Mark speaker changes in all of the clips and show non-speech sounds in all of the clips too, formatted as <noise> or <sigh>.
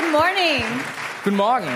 Speaker 1: Good morning.
Speaker 2: Guten Morgen.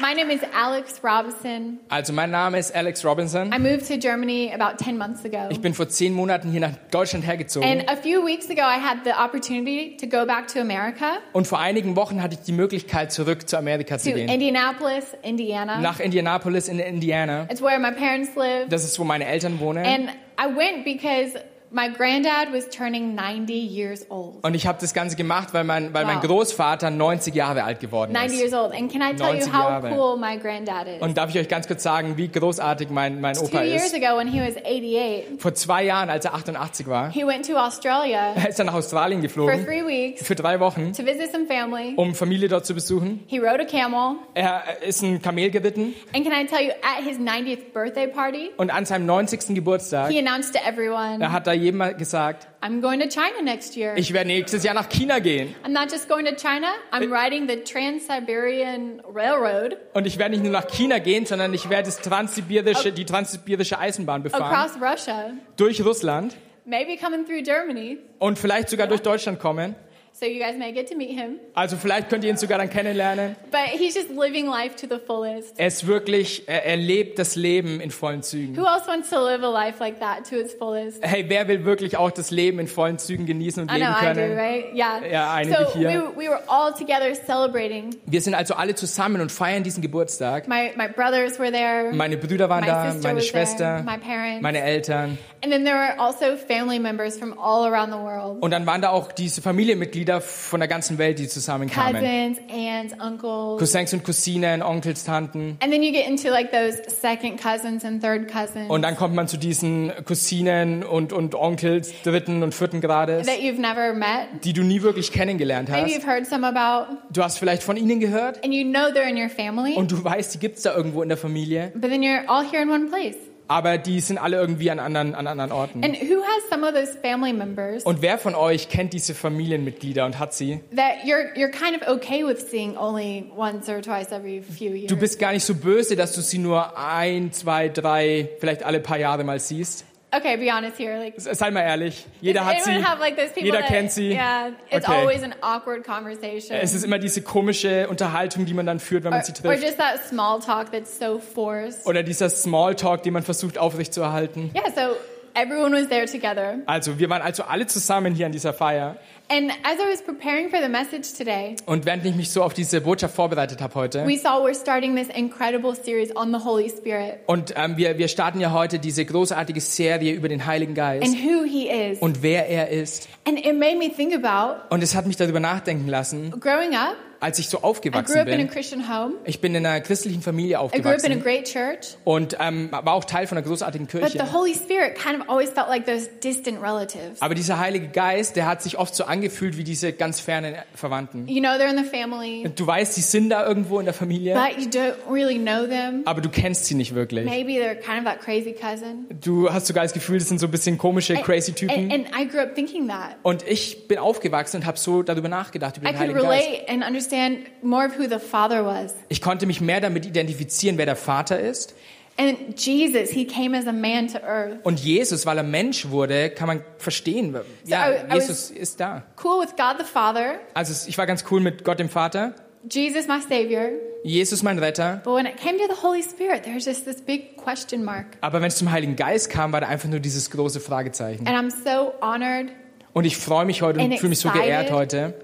Speaker 1: My name is Alex Robinson.
Speaker 2: Also mein Name ist Alex Robinson.
Speaker 1: I moved to Germany about 10 months ago.
Speaker 2: Ich bin vor zehn Monaten hier nach Deutschland hergezogen.
Speaker 1: And a few weeks ago, I had the opportunity to go back to America,
Speaker 2: Und vor einigen Wochen hatte ich die Möglichkeit, zurück zu Amerika zu
Speaker 1: to
Speaker 2: gehen.
Speaker 1: Indianapolis, Indiana.
Speaker 2: Nach Indianapolis in Indiana.
Speaker 1: It's where my parents live.
Speaker 2: Das ist, wo meine Eltern wohnen.
Speaker 1: And I went because my granddad was turning 90 years old.
Speaker 2: Und ich habe das Ganze gemacht, weil mein, weil mein
Speaker 1: Wow.
Speaker 2: Großvater 90 Jahre alt geworden
Speaker 1: 90
Speaker 2: ist.
Speaker 1: years old. And can I tell you
Speaker 2: 90
Speaker 1: how
Speaker 2: Jahre.
Speaker 1: cool my granddad is?
Speaker 2: Und darf ich euch ganz kurz sagen, wie großartig mein, mein
Speaker 1: Two
Speaker 2: Opa
Speaker 1: years
Speaker 2: ist?
Speaker 1: ago, when he was 88,
Speaker 2: Vor zwei Jahren, als er 88 war,
Speaker 1: he went to Australia
Speaker 2: ist er nach Australien
Speaker 1: for
Speaker 2: geflogen.
Speaker 1: three weeks
Speaker 2: Für drei Wochen,
Speaker 1: to visit some family.
Speaker 2: um Familie dort zu besuchen.
Speaker 1: He rode a camel.
Speaker 2: Er ist ein Kamel geritten.
Speaker 1: And can I tell you, at his 90th birthday party,
Speaker 2: Und an seinem 90. Geburtstag,
Speaker 1: he announced to everyone,
Speaker 2: er hat da mal gesagt,
Speaker 1: I'm going to China next year.
Speaker 2: ich werde nächstes Jahr nach China gehen.
Speaker 1: I'm not just going to China, I'm riding the Trans-Siberian Railroad
Speaker 2: Und ich werde nicht nur nach China gehen, sondern ich werde das transsibirische, die transsibirische Eisenbahn befahren.
Speaker 1: across Russia,
Speaker 2: Durch Russland
Speaker 1: maybe coming through Germany.
Speaker 2: und vielleicht sogar durch Deutschland kommen.
Speaker 1: So you guys may get to meet him.
Speaker 2: Also vielleicht könnt ihr ihn sogar dann kennenlernen.
Speaker 1: But he's just living life to the fullest.
Speaker 2: Er ist wirklich, er, er lebt das Leben in vollen Zügen.
Speaker 1: Who else wants to live a life like that to its fullest?
Speaker 2: Hey, wer will wirklich auch das Leben in vollen Zügen genießen und
Speaker 1: I know
Speaker 2: leben
Speaker 1: I do,
Speaker 2: können?
Speaker 1: right? Yeah.
Speaker 2: Ja, einige
Speaker 1: so
Speaker 2: hier.
Speaker 1: we, we were all together celebrating.
Speaker 2: Wir sind also alle zusammen und feiern diesen Geburtstag.
Speaker 1: My, my brothers were there.
Speaker 2: Meine Brüder waren
Speaker 1: My
Speaker 2: da, meine
Speaker 1: was there,
Speaker 2: Schwester,
Speaker 1: my parents.
Speaker 2: meine Eltern.
Speaker 1: And then there were also family members from all around the world.
Speaker 2: Und dann waren da auch diese Familienmitglieder von der ganzen Welt, die zusammenkamen.
Speaker 1: Cousins, aunts, uncles.
Speaker 2: Cousins und Cousinen, Onkels, Tanten.
Speaker 1: And then you get into like those second cousins and third cousins
Speaker 2: Und dann kommt man zu diesen Cousinen und, und Onkels dritten und vierten Grades,
Speaker 1: that you've never met.
Speaker 2: die du nie wirklich kennengelernt
Speaker 1: Maybe
Speaker 2: hast.
Speaker 1: you've heard some about,
Speaker 2: Du hast vielleicht von ihnen gehört
Speaker 1: and you know they're in your family,
Speaker 2: und du weißt, die gibt's da irgendwo in der Familie,
Speaker 1: but then you're all here in one place.
Speaker 2: Aber die sind alle irgendwie an anderen, an anderen Orten.
Speaker 1: And who has some of those family members
Speaker 2: Und wer von euch kennt diese Familienmitglieder und hat sie?
Speaker 1: that you're you're kind of okay with seeing only once or twice every few years?
Speaker 2: Du bist gar nicht so böse, dass du sie nur ein, zwei, drei, vielleicht alle paar Jahre mal siehst.
Speaker 1: Okay, be honest here. Like,
Speaker 2: Sei mal ehrlich, jeder hat sie.
Speaker 1: have like
Speaker 2: Jeder
Speaker 1: that,
Speaker 2: kennt sie.
Speaker 1: Yeah, it's
Speaker 2: Okay.
Speaker 1: always an awkward conversation.
Speaker 2: Es ist immer diese komische Unterhaltung, die man dann führt, wenn man
Speaker 1: or,
Speaker 2: sie
Speaker 1: or
Speaker 2: trifft.
Speaker 1: just that small talk that's so forced.
Speaker 2: Oder dieser Smalltalk, den man versucht aufrechtzuerhalten.
Speaker 1: Yeah, so everyone was there together.
Speaker 2: Also, wir waren also alle zusammen hier an dieser Feier.
Speaker 1: And as I was preparing for the message today,
Speaker 2: Und während ich mich so auf diese Botschaft vorbereitet habe heute,
Speaker 1: we saw we're starting this incredible series on the Holy Spirit
Speaker 2: und ähm, wir, wir starten ja heute diese großartige Serie über den Heiligen Geist
Speaker 1: and who he is.
Speaker 2: und wer er ist.
Speaker 1: And it made me think about
Speaker 2: Und es hat mich darüber nachdenken lassen,
Speaker 1: growing up.
Speaker 2: Als ich so
Speaker 1: I grew
Speaker 2: aufgewachsen
Speaker 1: up in a
Speaker 2: bin.
Speaker 1: Christian home.
Speaker 2: Ich bin in einer christlichen Familie
Speaker 1: I grew up in a
Speaker 2: aufgewachsen
Speaker 1: great church.
Speaker 2: und ähm, war auch Teil von einer großartigen
Speaker 1: But
Speaker 2: Kirche.
Speaker 1: the Holy Spirit kind of always felt like those distant relatives.
Speaker 2: Aber dieser Heilige Geist, der hat sich oft so angefühlt wie diese ganz fernen Verwandten.
Speaker 1: You know, they're in the family,
Speaker 2: Du weißt, die sind da irgendwo in der Familie,
Speaker 1: but you don't really know them.
Speaker 2: aber du kennst sie nicht wirklich.
Speaker 1: Maybe they're kind of that crazy cousin.
Speaker 2: Du hast sogar das Gefühl, das sind so ein bisschen komische, crazy
Speaker 1: And,
Speaker 2: Typen.
Speaker 1: and I grew up thinking that.
Speaker 2: Und ich bin aufgewachsen und habe so darüber nachgedacht, über
Speaker 1: I
Speaker 2: den
Speaker 1: could
Speaker 2: Heiligen Geist.
Speaker 1: Understand more of who the Father was.
Speaker 2: Ich konnte mich mehr damit identifizieren, wer der Vater ist.
Speaker 1: And Jesus, he came as a man to earth.
Speaker 2: Und Jesus, weil er Mensch wurde, kann man verstehen. Ja,
Speaker 1: I- I
Speaker 2: Jesus ist da.
Speaker 1: Cool with God the Father,
Speaker 2: Also ich war ganz cool mit Gott dem Vater,
Speaker 1: Jesus my Savior.
Speaker 2: Jesus mein Retter.
Speaker 1: But when it came to the Holy Spirit, there's just this big question mark.
Speaker 2: Aber wenn es zum Heiligen Geist kam, war da einfach nur dieses große Fragezeichen.
Speaker 1: And I'm so honored
Speaker 2: Und ich freue mich heute und fühle mich so geehrt heute,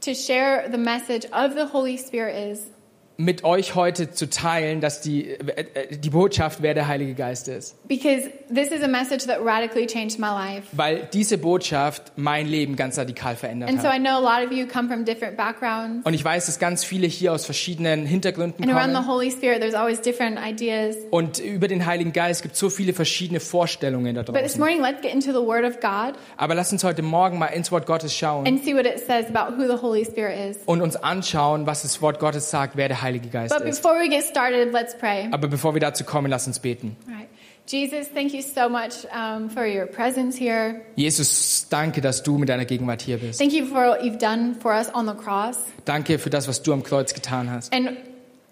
Speaker 1: to share the message of the Holy Spirit is
Speaker 2: mit euch heute zu teilen, dass die, äh, äh, die Botschaft, wer der Heilige Geist ist.
Speaker 1: because this is a message that radically changed my life.
Speaker 2: Weil diese Botschaft mein Leben ganz radikal verändert
Speaker 1: And so I
Speaker 2: hat.
Speaker 1: know a lot of you come from different backgrounds.
Speaker 2: Und ich weiß, dass ganz viele hier aus verschiedenen Hintergründen
Speaker 1: And around the
Speaker 2: kommen.
Speaker 1: Holy Spirit, there's always different ideas.
Speaker 2: Und über den Heiligen Geist gibt es so viele verschiedene Vorstellungen da
Speaker 1: But this
Speaker 2: draußen.
Speaker 1: morning, let's get into the Word of God
Speaker 2: Aber lasst uns heute Morgen mal ins Wort Gottes schauen
Speaker 1: and see what it says about who the Holy Spirit is.
Speaker 2: und uns anschauen, was das Wort Gottes sagt, wer der Heilige Geist
Speaker 1: But
Speaker 2: ist.
Speaker 1: before we get started, let's pray.
Speaker 2: Aber bevor wir dazu kommen, lasst uns beten.
Speaker 1: Right. Jesus, thank you so much um, for your presence here.
Speaker 2: Jesus, danke, dass du mit deiner Gegenwart hier bist.
Speaker 1: Thank you for what you've done for us on the cross.
Speaker 2: Danke für das, was du am Kreuz getan hast.
Speaker 1: And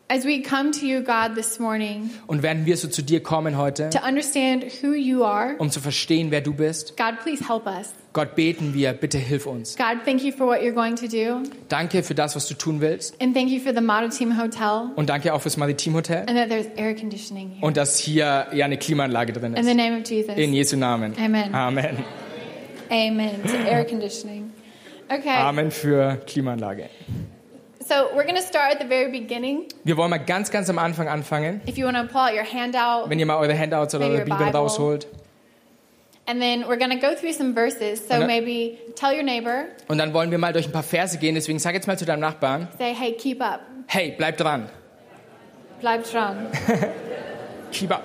Speaker 1: As we come to you, God, this morning
Speaker 2: Und werden wir so zu dir kommen heute,
Speaker 1: to understand who you are,
Speaker 2: um zu verstehen, wer du bist.
Speaker 1: God, please help us.
Speaker 2: Gott beten wir, bitte hilf uns.
Speaker 1: God, thank you for what you're going to do.
Speaker 2: Danke für das, was du tun willst.
Speaker 1: And thank you for the Model Team Hotel
Speaker 2: Und danke auch fürs Maritim Hotel.
Speaker 1: and that there's air conditioning here.
Speaker 2: Und dass hier ja eine Klimaanlage drin
Speaker 1: In the
Speaker 2: ist.
Speaker 1: name of Jesus.
Speaker 2: In Jesu Namen.
Speaker 1: Amen.
Speaker 2: Amen.
Speaker 1: Amen to air conditioning. Okay.
Speaker 2: Amen für Klimaanlage.
Speaker 1: So we're going to start at the very beginning.
Speaker 2: Wir wollen mal ganz, ganz am Anfang anfangen.
Speaker 1: If you want to pull out your handout,
Speaker 2: Wenn ihr mal eure Handouts oder eure Bibel rausholt.
Speaker 1: and then we're going to go through some verses. So
Speaker 2: dann-
Speaker 1: maybe tell your neighbor,
Speaker 2: Und dann wollen wir mal durch ein paar Verse gehen. Deswegen sag jetzt mal zu deinem Nachbarn,
Speaker 1: say, hey, keep up.
Speaker 2: hey, bleib dran.
Speaker 1: Bleib dran. <laughs>
Speaker 2: Keep up.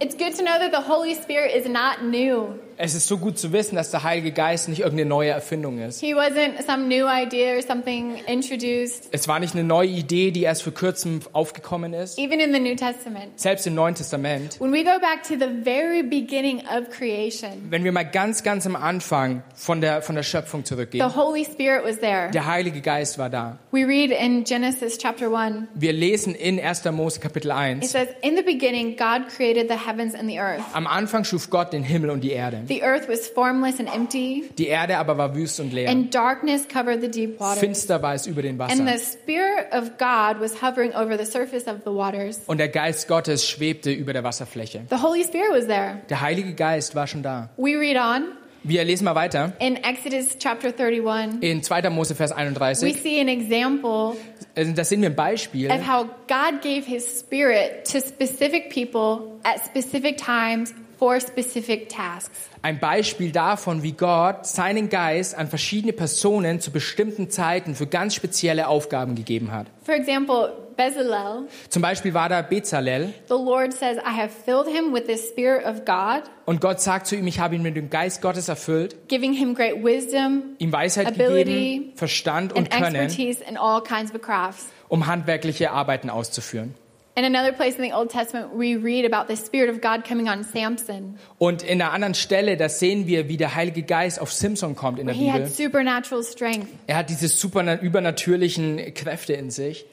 Speaker 1: It's good to know that the Holy Spirit is not new.
Speaker 2: Es ist so gut zu wissen, dass der Heilige Geist nicht irgendeine neue Erfindung ist.
Speaker 1: He wasn't some new idea or something introduced,
Speaker 2: Es war nicht eine neue Idee, die erst vor kurzem aufgekommen ist.
Speaker 1: even in the New Testament.
Speaker 2: Selbst im Neuen Testament.
Speaker 1: When we go back to the very beginning of creation,
Speaker 2: Wenn wir mal ganz, ganz am Anfang von der, von der Schöpfung
Speaker 1: the
Speaker 2: zurückgehen.
Speaker 1: Holy Spirit was there.
Speaker 2: Der Heilige Geist war da.
Speaker 1: We read in Genesis chapter 1,
Speaker 2: Wir lesen in 1. Mose Kapitel
Speaker 1: it
Speaker 2: 1.
Speaker 1: says, In the beginning, God created the heavens and the earth.
Speaker 2: Am Anfang schuf Gott den Himmel und die Erde.
Speaker 1: The earth was formless and empty,
Speaker 2: Die Erde aber war wüst und leer.
Speaker 1: and darkness covered the deep waters.
Speaker 2: Finster war es über den
Speaker 1: And the
Speaker 2: Wassern.
Speaker 1: Spirit of God was hovering over the surface of the waters.
Speaker 2: Und der Geist Gottes schwebte über der Wasserfläche.
Speaker 1: The Holy Spirit was there.
Speaker 2: Der Heilige Geist war schon da.
Speaker 1: We read on
Speaker 2: Wir lesen mal weiter.
Speaker 1: in Exodus chapter 31.
Speaker 2: In 2. Mose Vers
Speaker 1: We
Speaker 2: 31.
Speaker 1: see an example
Speaker 2: Also Da sehen wir ein Beispiel,
Speaker 1: of how God gave his spirit to specific people at specific times for specific tasks.
Speaker 2: ein Beispiel davon, wie Gott seinen Geist an verschiedene Personen zu bestimmten Zeiten für ganz spezielle Aufgaben gegeben hat.
Speaker 1: For example, Bezalel,
Speaker 2: Zum Beispiel war da Bezalel
Speaker 1: the Lord says, I have filled him with the spirit of God,
Speaker 2: und Gott sagt zu ihm, ich habe ihn mit dem Geist Gottes erfüllt,
Speaker 1: giving him great wisdom
Speaker 2: ihm Weisheit
Speaker 1: Ability
Speaker 2: gegeben, Verstand und
Speaker 1: and
Speaker 2: Können,
Speaker 1: expertise in all kinds of crafts.
Speaker 2: um handwerkliche Arbeiten auszuführen.
Speaker 1: In another place in the Old Testament, we read about the Spirit of God coming on Samson.
Speaker 2: Und in einer anderen Stelle, da sehen wir, wie der Heilige Geist auf Simson kommt in der
Speaker 1: He had
Speaker 2: Bibel.
Speaker 1: supernatural strength.
Speaker 2: Er hat diese super übernatürlichen Kräfte in sich.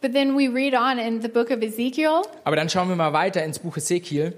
Speaker 1: But then we read on in the book of Ezekiel,
Speaker 2: Aber dann schauen wir mal weiter ins Buch Ezekiel.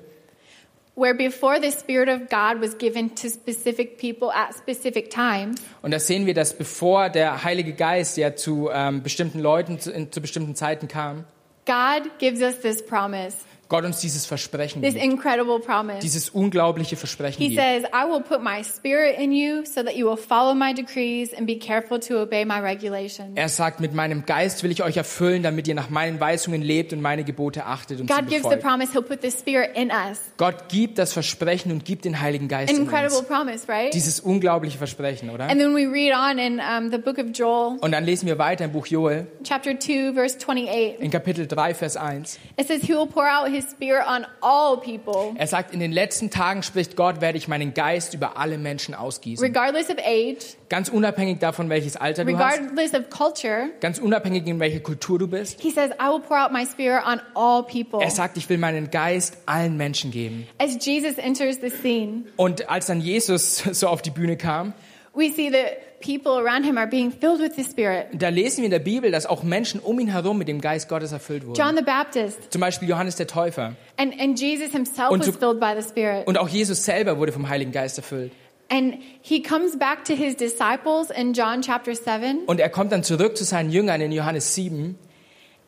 Speaker 1: where before the Spirit of God was given to specific people at specific times,
Speaker 2: Und da sehen wir, dass bevor der Heilige Geist ja zu ähm, bestimmten Leuten zu, in, zu bestimmten Zeiten kam,
Speaker 1: God gives us this promise,
Speaker 2: Gott uns dieses Versprechen
Speaker 1: this
Speaker 2: gibt.
Speaker 1: incredible promise.
Speaker 2: Dieses unglaubliche Versprechen
Speaker 1: He
Speaker 2: gibt.
Speaker 1: says, I will put my spirit in you so that you will follow my decrees and be careful to obey my regulations.
Speaker 2: Er sagt, mit meinem Geist will ich euch erfüllen, damit ihr nach meinen Weisungen lebt und meine Gebote achtet und sie
Speaker 1: God gives the
Speaker 2: befolgt.
Speaker 1: promise, He'll put the spirit in us.
Speaker 2: Gott gibt das Versprechen und gibt den Heiligen Geist
Speaker 1: An
Speaker 2: in
Speaker 1: incredible
Speaker 2: uns.
Speaker 1: promise, right?
Speaker 2: Dieses unglaubliche Versprechen, oder?
Speaker 1: And then we read on in um, the book of Joel,
Speaker 2: Und dann lesen wir weiter im Buch Joel,
Speaker 1: chapter 2, verse 28.
Speaker 2: in Kapitel 3, Vers 1.
Speaker 1: It says, He will pour out His spirit on all people,
Speaker 2: Er sagt, in den letzten Tagen spricht Gott, werde ich meinen Geist über alle Menschen ausgießen.
Speaker 1: regardless of age,
Speaker 2: Ganz unabhängig davon, welches Alter du hast,
Speaker 1: regardless of culture.
Speaker 2: ganz unabhängig in welcher Kultur du bist.
Speaker 1: He says, I will pour out my spirit on all people.
Speaker 2: Er sagt, ich will meinen Geist allen Menschen geben.
Speaker 1: As Jesus enters the scene,
Speaker 2: Und als dann Jesus so auf die Bühne kam,
Speaker 1: we see that people around him are being filled with the Spirit.
Speaker 2: da lesen wir in der Bibel, dass auch Menschen um ihn herum mit dem Geist Gottes erfüllt wurden.
Speaker 1: John the Baptist
Speaker 2: Zum Beispiel Johannes der Täufer.
Speaker 1: and, and Jesus himself
Speaker 2: Und
Speaker 1: was filled by the Spirit.
Speaker 2: Und auch Jesus selber wurde vom Heiligen Geist erfüllt.
Speaker 1: And he comes back to his disciples in John chapter 7,
Speaker 2: Und er kommt dann zurück zu seinen Jüngern in Johannes 7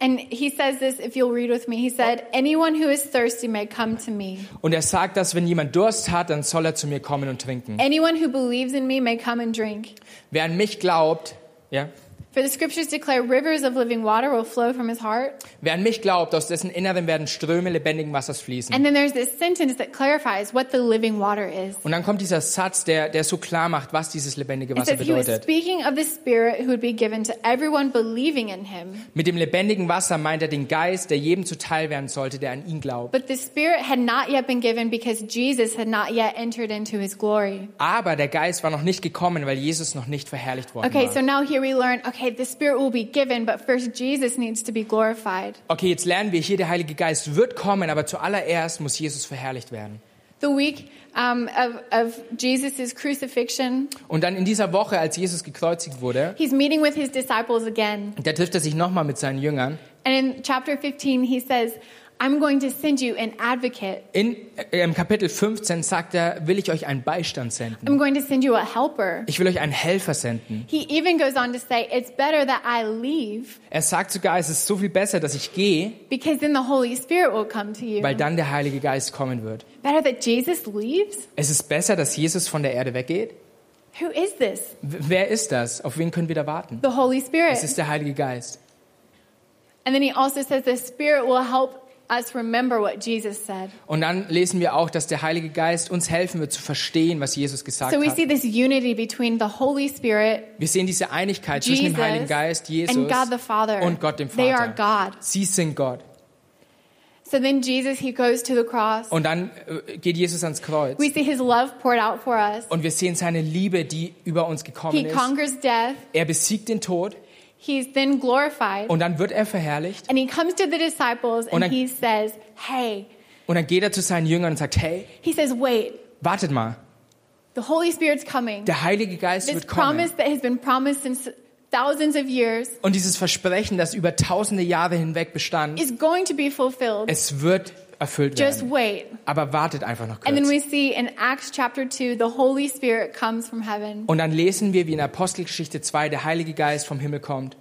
Speaker 1: and he says this, if you'll read with me. He said, Anyone who is thirsty may come to me.
Speaker 2: und er sagt, dass wenn jemand Durst hat, dann soll er zu mir kommen und trinken.
Speaker 1: Anyone who believes in me may come and drink.
Speaker 2: Wer an mich glaubt, ja,
Speaker 1: For the scriptures declare rivers of living water will flow from his heart.
Speaker 2: wer an mich glaubt, aus dessen Inneren werden Ströme lebendigen Wassers fließen.
Speaker 1: And then there's this sentence that clarifies what the living water is.
Speaker 2: Und dann kommt dieser Satz, der, der so klar macht, was dieses lebendige Wasser
Speaker 1: says he was
Speaker 2: bedeutet.
Speaker 1: speaking of the Spirit who would be given to everyone believing in him.
Speaker 2: Mit dem lebendigen Wasser meint er den Geist, der jedem zuteil werden sollte, der an ihn glaubt.
Speaker 1: But the Spirit had not yet been given because Jesus had not yet entered into his glory.
Speaker 2: Aber der Geist war noch nicht gekommen, weil Jesus noch nicht verherrlicht worden
Speaker 1: Okay,
Speaker 2: war.
Speaker 1: so now here we learn okay, the Spirit will be given, but first Jesus needs to be glorified.
Speaker 2: Okay, jetzt lernen wir hier, der Heilige Geist wird kommen, aber zuallererst muss Jesus verherrlicht werden.
Speaker 1: The week um, of, of Jesus' crucifixion,
Speaker 2: Und dann in dieser Woche, als Jesus gekreuzigt wurde,
Speaker 1: he's meeting with his disciples again.
Speaker 2: da trifft er sich nochmal mit seinen Jüngern.
Speaker 1: And in chapter 15, he says, I'm going to send you an advocate.
Speaker 2: In, äh, Im Kapitel 15 sagt er, will ich euch einen Beistand senden.
Speaker 1: I'm going to send you a helper.
Speaker 2: Ich will euch einen Helfer senden.
Speaker 1: He even goes on to say, It's better that I leave
Speaker 2: Er sagt sogar, es ist so viel besser, dass ich gehe,
Speaker 1: because then the Holy Spirit will come to you.
Speaker 2: weil dann der Heilige Geist kommen wird.
Speaker 1: Better that Jesus leaves?
Speaker 2: Es ist besser, dass Jesus von der Erde weggeht.
Speaker 1: Who is this?
Speaker 2: Wer ist das? Auf wen können wir da warten?
Speaker 1: The Holy Spirit.
Speaker 2: Es ist der Heilige Geist.
Speaker 1: And then he also says the Spirit will help us remember what Jesus said.
Speaker 2: Und dann lesen wir auch, dass der Heilige Geist uns helfen wird zu verstehen, was Jesus gesagt
Speaker 1: So we
Speaker 2: hat.
Speaker 1: see this unity between the Holy Spirit,
Speaker 2: Wir sehen diese Einigkeit zwischen
Speaker 1: Jesus,
Speaker 2: dem Heiligen Geist, Jesus
Speaker 1: and God the Father.
Speaker 2: und Gott dem
Speaker 1: They are
Speaker 2: Vater.
Speaker 1: God.
Speaker 2: Sie sind Gott.
Speaker 1: So then Jesus, he goes to the cross.
Speaker 2: Und dann äh, geht Jesus ans Kreuz.
Speaker 1: We see his love poured out for us.
Speaker 2: Und wir sehen seine Liebe, die über uns
Speaker 1: He
Speaker 2: gekommen ist.
Speaker 1: conquers death.
Speaker 2: Er besiegt den Tod
Speaker 1: He's then glorified.
Speaker 2: und dann wird er verherrlicht.
Speaker 1: And he comes to the disciples
Speaker 2: Und
Speaker 1: and
Speaker 2: dann-
Speaker 1: he says, Hey,
Speaker 2: Und dann geht er zu seinen Jüngern und sagt, hey,
Speaker 1: he says, Wait,
Speaker 2: wartet mal,
Speaker 1: the Holy Spirit's coming.
Speaker 2: der Heilige Geist
Speaker 1: This
Speaker 2: wird kommen.
Speaker 1: promise that has been promised since thousands of years
Speaker 2: Und dieses Versprechen, das über tausende Jahre hinweg bestand,
Speaker 1: is going to be fulfilled.
Speaker 2: es wird erfüllt
Speaker 1: Just
Speaker 2: werden.
Speaker 1: wait.
Speaker 2: Aber wartet einfach noch
Speaker 1: And then
Speaker 2: kurz.
Speaker 1: we see in Acts chapter 2, the Holy Spirit comes from heaven.
Speaker 2: Und dann lesen wir, wie in Apostelgeschichte 2 der Heilige Geist vom Himmel kommt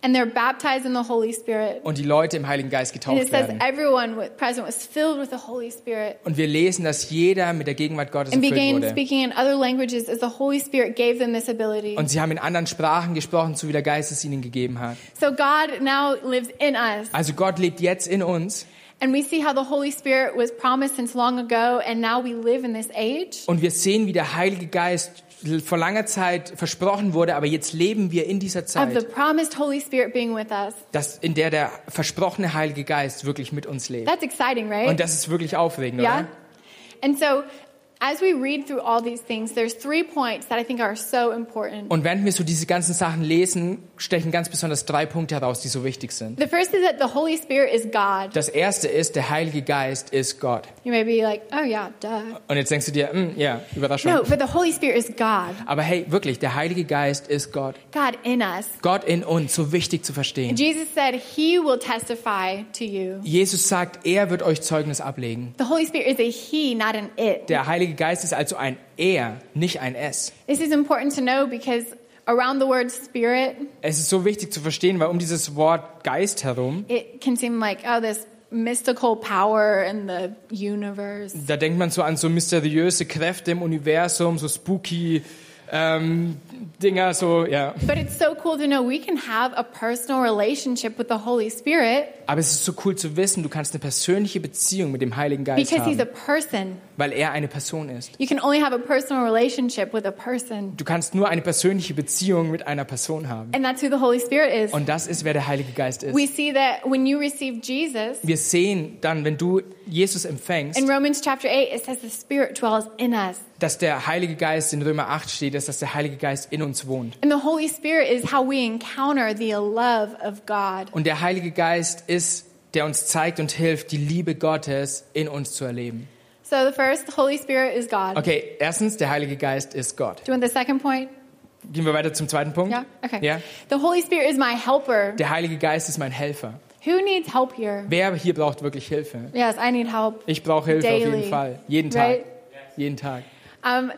Speaker 1: And they're baptized in the Holy Spirit.
Speaker 2: und die Leute im Heiligen Geist
Speaker 1: And it
Speaker 2: getauft
Speaker 1: says
Speaker 2: werden.
Speaker 1: everyone present was filled with the Holy Spirit
Speaker 2: Und wir lesen, dass jeder mit der Gegenwart Gottes
Speaker 1: and
Speaker 2: erfüllt
Speaker 1: began
Speaker 2: wurde.
Speaker 1: speaking in other languages as the Holy Spirit gave them this ability.
Speaker 2: Und sie haben in anderen Sprachen gesprochen, so wie der Geist es ihnen gegeben hat.
Speaker 1: So God now lives in us.
Speaker 2: Also Gott lebt jetzt in uns
Speaker 1: And we see how the Holy Spirit was promised since long ago, and now we live in this age.
Speaker 2: und wir sehen, wie der Heilige Geist vor langer Zeit versprochen wurde, aber jetzt leben wir in dieser
Speaker 1: Of the
Speaker 2: Zeit,
Speaker 1: promised Holy Spirit being with us.
Speaker 2: dass, in der der versprochene Heilige Geist wirklich mit uns lebt.
Speaker 1: That's exciting, right?
Speaker 2: Und das ist wirklich aufregend,
Speaker 1: yeah?
Speaker 2: oder?
Speaker 1: And so, as we read through all these things, there's three points that I think are so important.
Speaker 2: Und während wir so diese ganzen Sachen lesen, stechen ganz besonders drei Punkte heraus, die so wichtig sind.
Speaker 1: The first is that the Holy Spirit is God.
Speaker 2: Das erste ist, der Heilige Geist ist Gott.
Speaker 1: You may be like, oh yeah, duh.
Speaker 2: Und jetzt denkst du dir, hm, ja, Überraschung.
Speaker 1: No, but the Holy Spirit is God.
Speaker 2: Aber hey, wirklich, der Heilige Geist ist Gott.
Speaker 1: God in us.
Speaker 2: Gott in uns, so wichtig zu verstehen.
Speaker 1: Jesus said he will testify to you.
Speaker 2: Jesus sagt, er wird euch Zeugnis ablegen.
Speaker 1: The Holy Spirit is a he, not an it.
Speaker 2: Der Heilige Geist ist also ein Er, nicht ein Es.
Speaker 1: This is important to know because around the word spirit,
Speaker 2: Es ist so wichtig zu verstehen, weil um dieses Wort Geist herum,
Speaker 1: it can seem like, oh, this mystical power in the universe.
Speaker 2: da denkt man so an so mysteriöse Kräfte im Universum, so spooky ähm, Dinger, so, ja.
Speaker 1: But it's so cool to know we can have a personal relationship with the Holy Spirit
Speaker 2: Aber es ist so cool zu wissen, du kannst eine persönliche Beziehung mit dem Heiligen Geist
Speaker 1: because he's a
Speaker 2: haben,
Speaker 1: person.
Speaker 2: weil er eine Person ist.
Speaker 1: You can only have a personal relationship with a person.
Speaker 2: Du kannst nur eine persönliche Beziehung mit einer Person haben.
Speaker 1: And that's who the Holy Spirit is.
Speaker 2: Und das ist, wer der Heilige Geist ist.
Speaker 1: We see that when you receive Jesus,
Speaker 2: Wir sehen dann, wenn du Jesus empfängst,
Speaker 1: in Romans chapter 8, it says the Spirit dwells in us.
Speaker 2: dass der Heilige Geist in Römer 8 steht, ist, dass der Heilige Geist in uns wohnt.
Speaker 1: And the Holy Spirit is how we encounter the love of God.
Speaker 2: Und der Heilige Geist ist, der uns zeigt und hilft, die Liebe Gottes in uns zu erleben.
Speaker 1: So the first, the Holy Spirit is God.
Speaker 2: Okay, erstens, der Heilige Geist ist Gott.
Speaker 1: Do you want the second point?
Speaker 2: Gehen wir weiter zum zweiten Punkt?
Speaker 1: Yeah? Okay.
Speaker 2: Ja?
Speaker 1: The Holy Spirit is my helper.
Speaker 2: Der Heilige Geist ist mein Helfer.
Speaker 1: Who needs help here?
Speaker 2: Wer hier braucht wirklich Hilfe?
Speaker 1: Yes, I need help.
Speaker 2: Ich brauche Hilfe auf
Speaker 1: Daily.
Speaker 2: jeden Fall. Jeden Tag.
Speaker 1: Right?
Speaker 2: Jeden Tag.
Speaker 1: Um,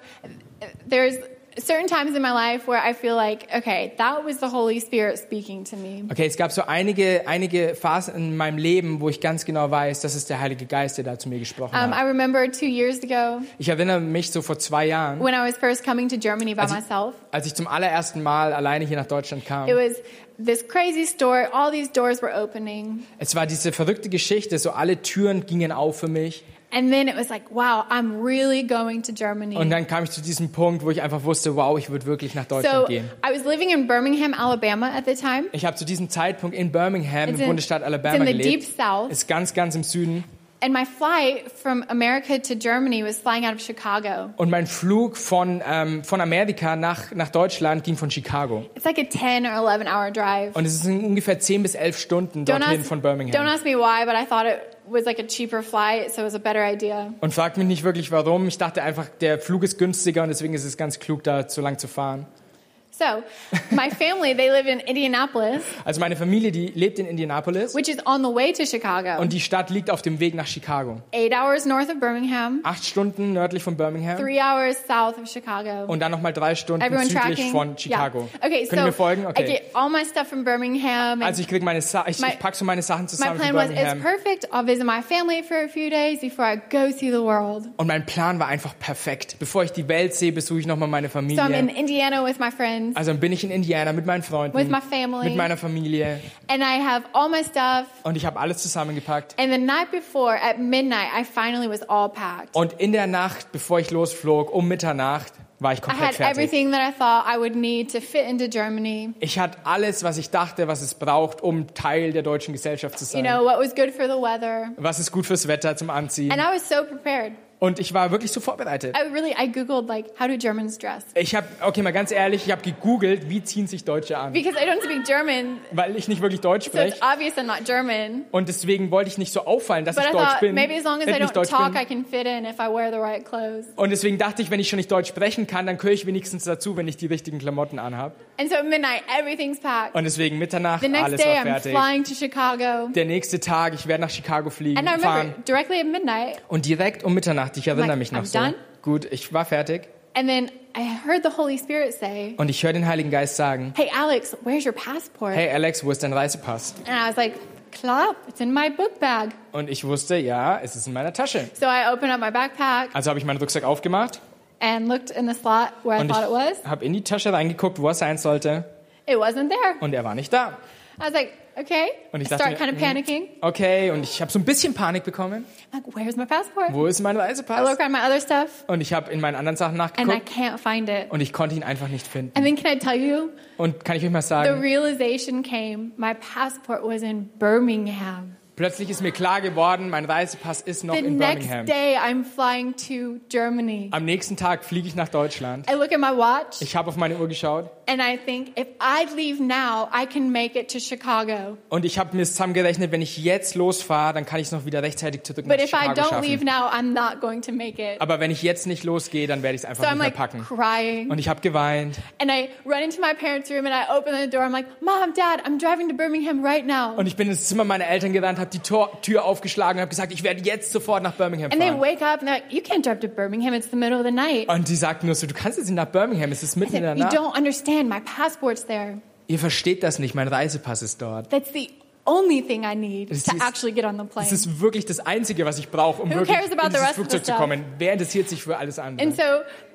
Speaker 1: there's certain times in my life where I feel like, okay, that was the Holy Spirit speaking to me.
Speaker 2: Okay, es gab so einige, einige Phasen in meinem Leben, wo ich ganz genau weiß, das ist der Heilige Geist, der da zu mir gesprochen
Speaker 1: Um, I
Speaker 2: hat.
Speaker 1: remember two years ago
Speaker 2: Ich erinnere mich so vor zwei Jahren,
Speaker 1: when I was first coming to Germany by
Speaker 2: Also-
Speaker 1: myself.
Speaker 2: als ich zum allerersten Mal alleine hier nach Deutschland kam.
Speaker 1: It was this crazy story. All these doors were opening.
Speaker 2: Es war diese verrückte Geschichte, so alle Türen gingen auf für mich.
Speaker 1: And then it was like, wow, I'm really going to Germany.
Speaker 2: Und dann kam ich zu diesem Punkt, wo ich einfach wusste, wow, ich würde wirklich nach Deutschland
Speaker 1: so
Speaker 2: gehen.
Speaker 1: I was living in Birmingham, Alabama at the time.
Speaker 2: Ich habe zu diesem Zeitpunkt in Birmingham,
Speaker 1: It's
Speaker 2: im
Speaker 1: in-
Speaker 2: Bundesstaat
Speaker 1: it's
Speaker 2: Alabama
Speaker 1: in the
Speaker 2: gelebt.
Speaker 1: deep south.
Speaker 2: Ist ganz, ganz im Süden.
Speaker 1: And my flight from America to Germany was flying out of Chicago.
Speaker 2: Und mein Flug von, ähm, von Amerika nach, nach Deutschland ging von Chicago.
Speaker 1: It's like a 10 or 11 hour drive.
Speaker 2: Und es sind ungefähr 10 bis 11 Stunden
Speaker 1: Don't
Speaker 2: dorthin
Speaker 1: ask,
Speaker 2: von
Speaker 1: don't
Speaker 2: Birmingham.
Speaker 1: ask me why, but I thought it was like a cheaper flight, so it was a better idea.
Speaker 2: Und fragt mich nicht wirklich warum. Ich dachte einfach, der Flug ist günstiger und deswegen ist es ganz klug, da so lang zu fahren.
Speaker 1: So, my family, they live in Indianapolis, <laughs>
Speaker 2: Also meine Familie, die lebt in Indianapolis
Speaker 1: which is on the way to Chicago.
Speaker 2: und die Stadt liegt auf dem Weg nach Chicago.
Speaker 1: Eight hours north of Birmingham,
Speaker 2: Acht Stunden nördlich von Birmingham
Speaker 1: three hours south of Chicago.
Speaker 2: und dann nochmal drei Stunden
Speaker 1: Everyone
Speaker 2: südlich
Speaker 1: tracking?
Speaker 2: von Chicago.
Speaker 1: Yeah. Okay,
Speaker 2: Können
Speaker 1: so
Speaker 2: wir folgen?
Speaker 1: I
Speaker 2: Okay.
Speaker 1: get all my stuff from Birmingham.
Speaker 2: Also ich krieg meine Sa ich,
Speaker 1: My-
Speaker 2: ich pack so meine Sachen
Speaker 1: my
Speaker 2: zusammen für
Speaker 1: plan was, it's perfect. I'll visit my family for a few days before I go see the world.
Speaker 2: Und mein Plan war einfach perfekt. Bevor ich die Welt sehe, besuche ich nochmal meine
Speaker 1: So I'm in
Speaker 2: Familie.
Speaker 1: Indiana with my friends,
Speaker 2: Also dann bin ich in Indiana mit meinen Freunden,
Speaker 1: with my family,
Speaker 2: mit meiner Familie
Speaker 1: and I have all my stuff.
Speaker 2: und ich habe alles zusammengepackt.
Speaker 1: And the night before, at midnight, I finally was all packed.
Speaker 2: Und in der Nacht, bevor ich losflog, um Mitternacht, war ich
Speaker 1: I
Speaker 2: komplett
Speaker 1: had
Speaker 2: fertig.
Speaker 1: everything that I thought I would need to fit into Germany.
Speaker 2: Ich hatte alles, was ich dachte, was es braucht, um Teil der deutschen Gesellschaft zu
Speaker 1: You
Speaker 2: sein.
Speaker 1: know, what was good for the weather.
Speaker 2: Was ist gut fürs Wetter zum Anziehen?
Speaker 1: And I was so prepared.
Speaker 2: Und ich war wirklich so vorbereitet.
Speaker 1: I really, I Googled, like, how do Germans dress?
Speaker 2: Ich habe, okay, mal ganz ehrlich, ich habe gegoogelt, wie ziehen sich Deutsche an,
Speaker 1: Because I don't speak German,
Speaker 2: weil ich nicht wirklich Deutsch
Speaker 1: so it's
Speaker 2: spreche.
Speaker 1: obvious I'm not German.
Speaker 2: Und deswegen wollte ich nicht so auffallen, dass
Speaker 1: But
Speaker 2: ich
Speaker 1: I
Speaker 2: Deutsch
Speaker 1: thought
Speaker 2: bin.
Speaker 1: maybe as long as
Speaker 2: wenn
Speaker 1: I
Speaker 2: ich nicht
Speaker 1: don't
Speaker 2: Deutsch
Speaker 1: talk,
Speaker 2: bin.
Speaker 1: I can fit in if I wear the right clothes.
Speaker 2: Und deswegen dachte ich, wenn ich schon nicht Deutsch sprechen kann, dann gehöre ich wenigstens dazu, wenn ich die richtigen Klamotten anhabe.
Speaker 1: And so at midnight, everything's packed.
Speaker 2: Und deswegen Mitternacht,
Speaker 1: The next
Speaker 2: alles
Speaker 1: day,
Speaker 2: war
Speaker 1: I'm
Speaker 2: fertig.
Speaker 1: flying to Chicago.
Speaker 2: Der nächste Tag, ich werde nach Chicago fliegen,
Speaker 1: And I remember
Speaker 2: fahren.
Speaker 1: directly at midnight,
Speaker 2: Und direkt um Mitternacht, ich erinnere
Speaker 1: like,
Speaker 2: mich noch
Speaker 1: I'm
Speaker 2: so.
Speaker 1: done.
Speaker 2: Gut, ich war fertig.
Speaker 1: and then I heard the Holy Spirit say,
Speaker 2: Und ich höre den Heiligen Geist sagen,
Speaker 1: Hey, Alex, where's your passport?
Speaker 2: hey Alex, wo ist dein Reisepass?
Speaker 1: And I was like, Klar, it's in my book bag.
Speaker 2: Und ich wusste, ja, es ist in meiner Tasche.
Speaker 1: So I opened up my backpack
Speaker 2: Also habe ich meinen Rucksack aufgemacht
Speaker 1: and looked in the slot where I
Speaker 2: und
Speaker 1: thought it was.
Speaker 2: ich habe in die Tasche reingeguckt, wo er sein sollte.
Speaker 1: It wasn't there.
Speaker 2: Und er war nicht da.
Speaker 1: I was like, okay.
Speaker 2: Und
Speaker 1: I
Speaker 2: ich dachte
Speaker 1: start
Speaker 2: mir,
Speaker 1: kind of
Speaker 2: mm.
Speaker 1: panicking.
Speaker 2: Okay, und ich habe so ein bisschen Panik bekommen.
Speaker 1: I'm like, where's my passport?
Speaker 2: Wo ist mein
Speaker 1: I
Speaker 2: Reisepass?
Speaker 1: look at my other stuff
Speaker 2: Und ich habe in meinen anderen Sachen
Speaker 1: and I
Speaker 2: nachgeguckt
Speaker 1: can't find it.
Speaker 2: und ich konnte ihn einfach nicht finden.
Speaker 1: And then can I tell you,
Speaker 2: Und kann ich euch mal
Speaker 1: the
Speaker 2: sagen,
Speaker 1: realization came, my passport was in Birmingham.
Speaker 2: Plötzlich ist mir klar geworden, mein Reisepass ist noch
Speaker 1: The
Speaker 2: in
Speaker 1: next
Speaker 2: Birmingham.
Speaker 1: day I'm flying to Germany.
Speaker 2: Am nächsten Tag fliege ich nach Deutschland.
Speaker 1: I look at my watch
Speaker 2: Ich habe auf meine Uhr geschaut
Speaker 1: and I think if I leave now, I can make it to Chicago.
Speaker 2: und ich habe mir zusammengerechnet, wenn ich jetzt losfahre, dann kann ich es noch wieder rechtzeitig zurück nach
Speaker 1: But if I
Speaker 2: Chicago
Speaker 1: don't leave
Speaker 2: schaffen.
Speaker 1: now, I'm not going to make it.
Speaker 2: Aber wenn ich jetzt nicht losgehe, dann werde ich es einfach
Speaker 1: So I'm
Speaker 2: nicht mehr
Speaker 1: like
Speaker 2: packen.
Speaker 1: crying.
Speaker 2: Und ich habe geweint
Speaker 1: And I run into my parents' room and I open the door. I'm like, Mom, Dad, I'm driving to Birmingham right now.
Speaker 2: und ich bin ins Zimmer meiner Eltern gerannt, habe die Tor Tür aufgeschlagen und habe gesagt, ich werde jetzt sofort nach Birmingham
Speaker 1: And they
Speaker 2: fahren.
Speaker 1: wake up and they're like, You can't drive to Birmingham. It's the middle of the night.
Speaker 2: Und die sagten nur so, du kannst jetzt nicht nach Birmingham, es ist mitten in
Speaker 1: said,
Speaker 2: der
Speaker 1: You
Speaker 2: Nacht.
Speaker 1: don't understand. My passport's there.
Speaker 2: Ihr versteht das nicht, mein Reisepass ist dort.
Speaker 1: That's the only thing I need
Speaker 2: Das
Speaker 1: to
Speaker 2: ist-
Speaker 1: actually get on the plane.
Speaker 2: Das ist wirklich das Einzige, was ich brauche, um
Speaker 1: Who
Speaker 2: wirklich
Speaker 1: cares about
Speaker 2: in
Speaker 1: the
Speaker 2: dieses Flugzeug
Speaker 1: the
Speaker 2: zu kommen. Wer interessiert sich für alles andere?
Speaker 1: And so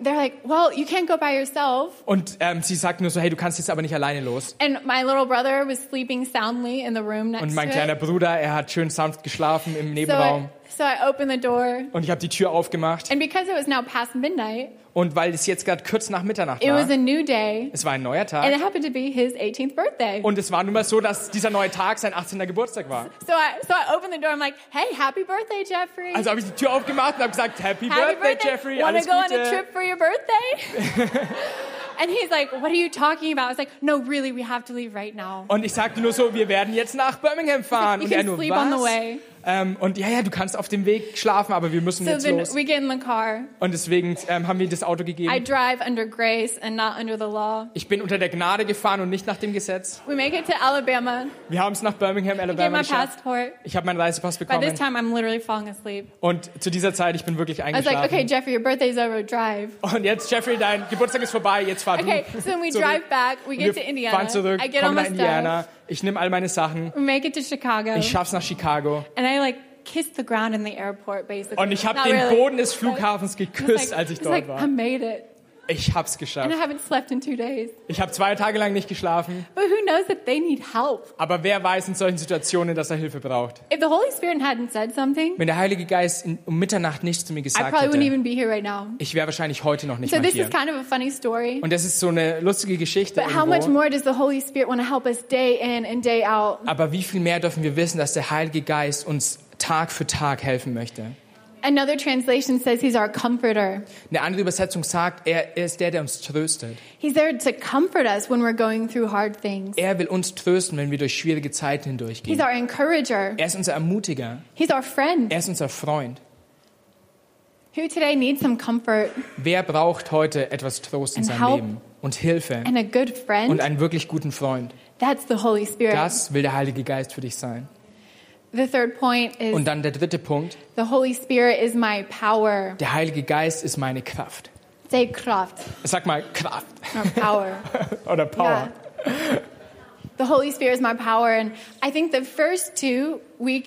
Speaker 1: they're like, Well, you can't go by yourself.
Speaker 2: Und ähm, sie sagt nur so, hey, du kannst jetzt aber nicht alleine los.
Speaker 1: And my little brother was sleeping soundly in the room next
Speaker 2: Und mein kleiner. Bruder, er hat schön sanft geschlafen im Nebenraum.
Speaker 1: so I opened the door.
Speaker 2: Und ich habe die Tür aufgemacht.
Speaker 1: And because it was now past midnight,
Speaker 2: Und weil es jetzt gerade kurz nach Mitternacht
Speaker 1: it was
Speaker 2: war,
Speaker 1: a new day.
Speaker 2: es war ein neuer
Speaker 1: And
Speaker 2: Tag.
Speaker 1: it happened to be his 18th birthday.
Speaker 2: Und es war nun mal so, dass dieser neue Tag sein 18. Geburtstag war.
Speaker 1: So I, so I opened the door. I'm like, hey, happy birthday, Jeffrey.
Speaker 2: Also habe ich die Tür aufgemacht und habe gesagt, Happy,
Speaker 1: happy
Speaker 2: Birthday, Jeffrey,
Speaker 1: Want
Speaker 2: alles
Speaker 1: go on a
Speaker 2: Gute.
Speaker 1: trip for your birthday? <laughs> and he's like, what are you talking about? I was like, no, really, we have to leave right now.
Speaker 2: Und ich sagte nur so, wir werden jetzt nach Birmingham fahren.
Speaker 1: You
Speaker 2: Und er nur, was? Ähm, und ja, ja, du kannst auf dem Weg schlafen, aber wir müssen
Speaker 1: So
Speaker 2: jetzt
Speaker 1: then
Speaker 2: los.
Speaker 1: we get in the car.
Speaker 2: Und deswegen ähm, haben wir das Auto
Speaker 1: I
Speaker 2: gegeben.
Speaker 1: drive under grace and not under the law.
Speaker 2: Ich bin unter der Gnade gefahren und nicht nach dem Gesetz.
Speaker 1: We make it to Alabama.
Speaker 2: Wir haben es nach Birmingham,
Speaker 1: I get
Speaker 2: Alabama
Speaker 1: my
Speaker 2: geschafft.
Speaker 1: passport.
Speaker 2: Ich habe meinen Reisepass
Speaker 1: By this
Speaker 2: bekommen.
Speaker 1: time, I'm literally falling asleep.
Speaker 2: Und zu dieser Zeit, ich bin wirklich
Speaker 1: I was like,
Speaker 2: eingeschlafen.
Speaker 1: okay, Jeffrey, your birthday's over. Drive.
Speaker 2: Und jetzt, Jeffrey, dein Geburtstag ist vorbei, jetzt fahr
Speaker 1: Okay,
Speaker 2: du.
Speaker 1: so then we drive back. We get
Speaker 2: wir
Speaker 1: to Indiana.
Speaker 2: fahren zurück,
Speaker 1: I get
Speaker 2: kommen nach
Speaker 1: stuff.
Speaker 2: Ich nehme all meine Sachen.
Speaker 1: We make it to Chicago.
Speaker 2: Ich schaff's nach Chicago.
Speaker 1: And I like kissed the ground in the airport, basically.
Speaker 2: Und ich habe den
Speaker 1: really.
Speaker 2: Boden des Flughafens geküsst,
Speaker 1: like-
Speaker 2: als ich
Speaker 1: was like,
Speaker 2: dort
Speaker 1: I
Speaker 2: war.
Speaker 1: made it.
Speaker 2: Ich hab's
Speaker 1: And
Speaker 2: geschafft.
Speaker 1: I haven't slept in two days.
Speaker 2: Ich habe zwei Tage lang nicht geschlafen.
Speaker 1: But who knows that they need help?
Speaker 2: Aber wer weiß in solchen Situationen, dass er Hilfe braucht?
Speaker 1: If the Holy Spirit hadn't said something,
Speaker 2: Wenn der Heilige Geist in, um Mitternacht nichts zu mir
Speaker 1: I
Speaker 2: gesagt
Speaker 1: probably wouldn't
Speaker 2: hätte,
Speaker 1: even be here right now.
Speaker 2: ich wäre wahrscheinlich heute noch nicht
Speaker 1: So
Speaker 2: mal
Speaker 1: this
Speaker 2: hier.
Speaker 1: is kind of a funny story.
Speaker 2: Und das ist so eine lustige Geschichte
Speaker 1: But how much
Speaker 2: irgendwo.
Speaker 1: more does the Holy Spirit want to help us day in and day out?
Speaker 2: Aber wie viel mehr dürfen wir wissen, dass der Heilige Geist uns Tag für Tag helfen möchte.
Speaker 1: Another translation says he's our comforter.
Speaker 2: Eine andere Übersetzung sagt, er, ist der, der uns tröstet.
Speaker 1: He's there to comfort us when we're going through hard things.
Speaker 2: Er will uns trösten, wenn wir durch schwierige Zeiten
Speaker 1: He's
Speaker 2: hindurchgehen.
Speaker 1: our encourager.
Speaker 2: Er ist unser Ermutiger.
Speaker 1: He's our friend.
Speaker 2: Er ist unser Freund.
Speaker 1: Who today needs some comfort
Speaker 2: Wer braucht heute etwas Trost in
Speaker 1: And
Speaker 2: seinem
Speaker 1: help.
Speaker 2: Leben und Hilfe
Speaker 1: and a good
Speaker 2: und
Speaker 1: friend?
Speaker 2: einen wirklich guten Freund?
Speaker 1: That's the Holy Spirit.
Speaker 2: Das will der Heilige Geist für dich sein.
Speaker 1: The third point is
Speaker 2: Und dann der dritte Punkt.
Speaker 1: the Holy Spirit is my power.
Speaker 2: Der Heilige Geist ist meine Kraft.
Speaker 1: Say Kraft
Speaker 2: Sag mal Kraft
Speaker 1: or power. <laughs>
Speaker 2: oder Power.
Speaker 1: Yeah. The Holy Spirit is my power. And I think the first two we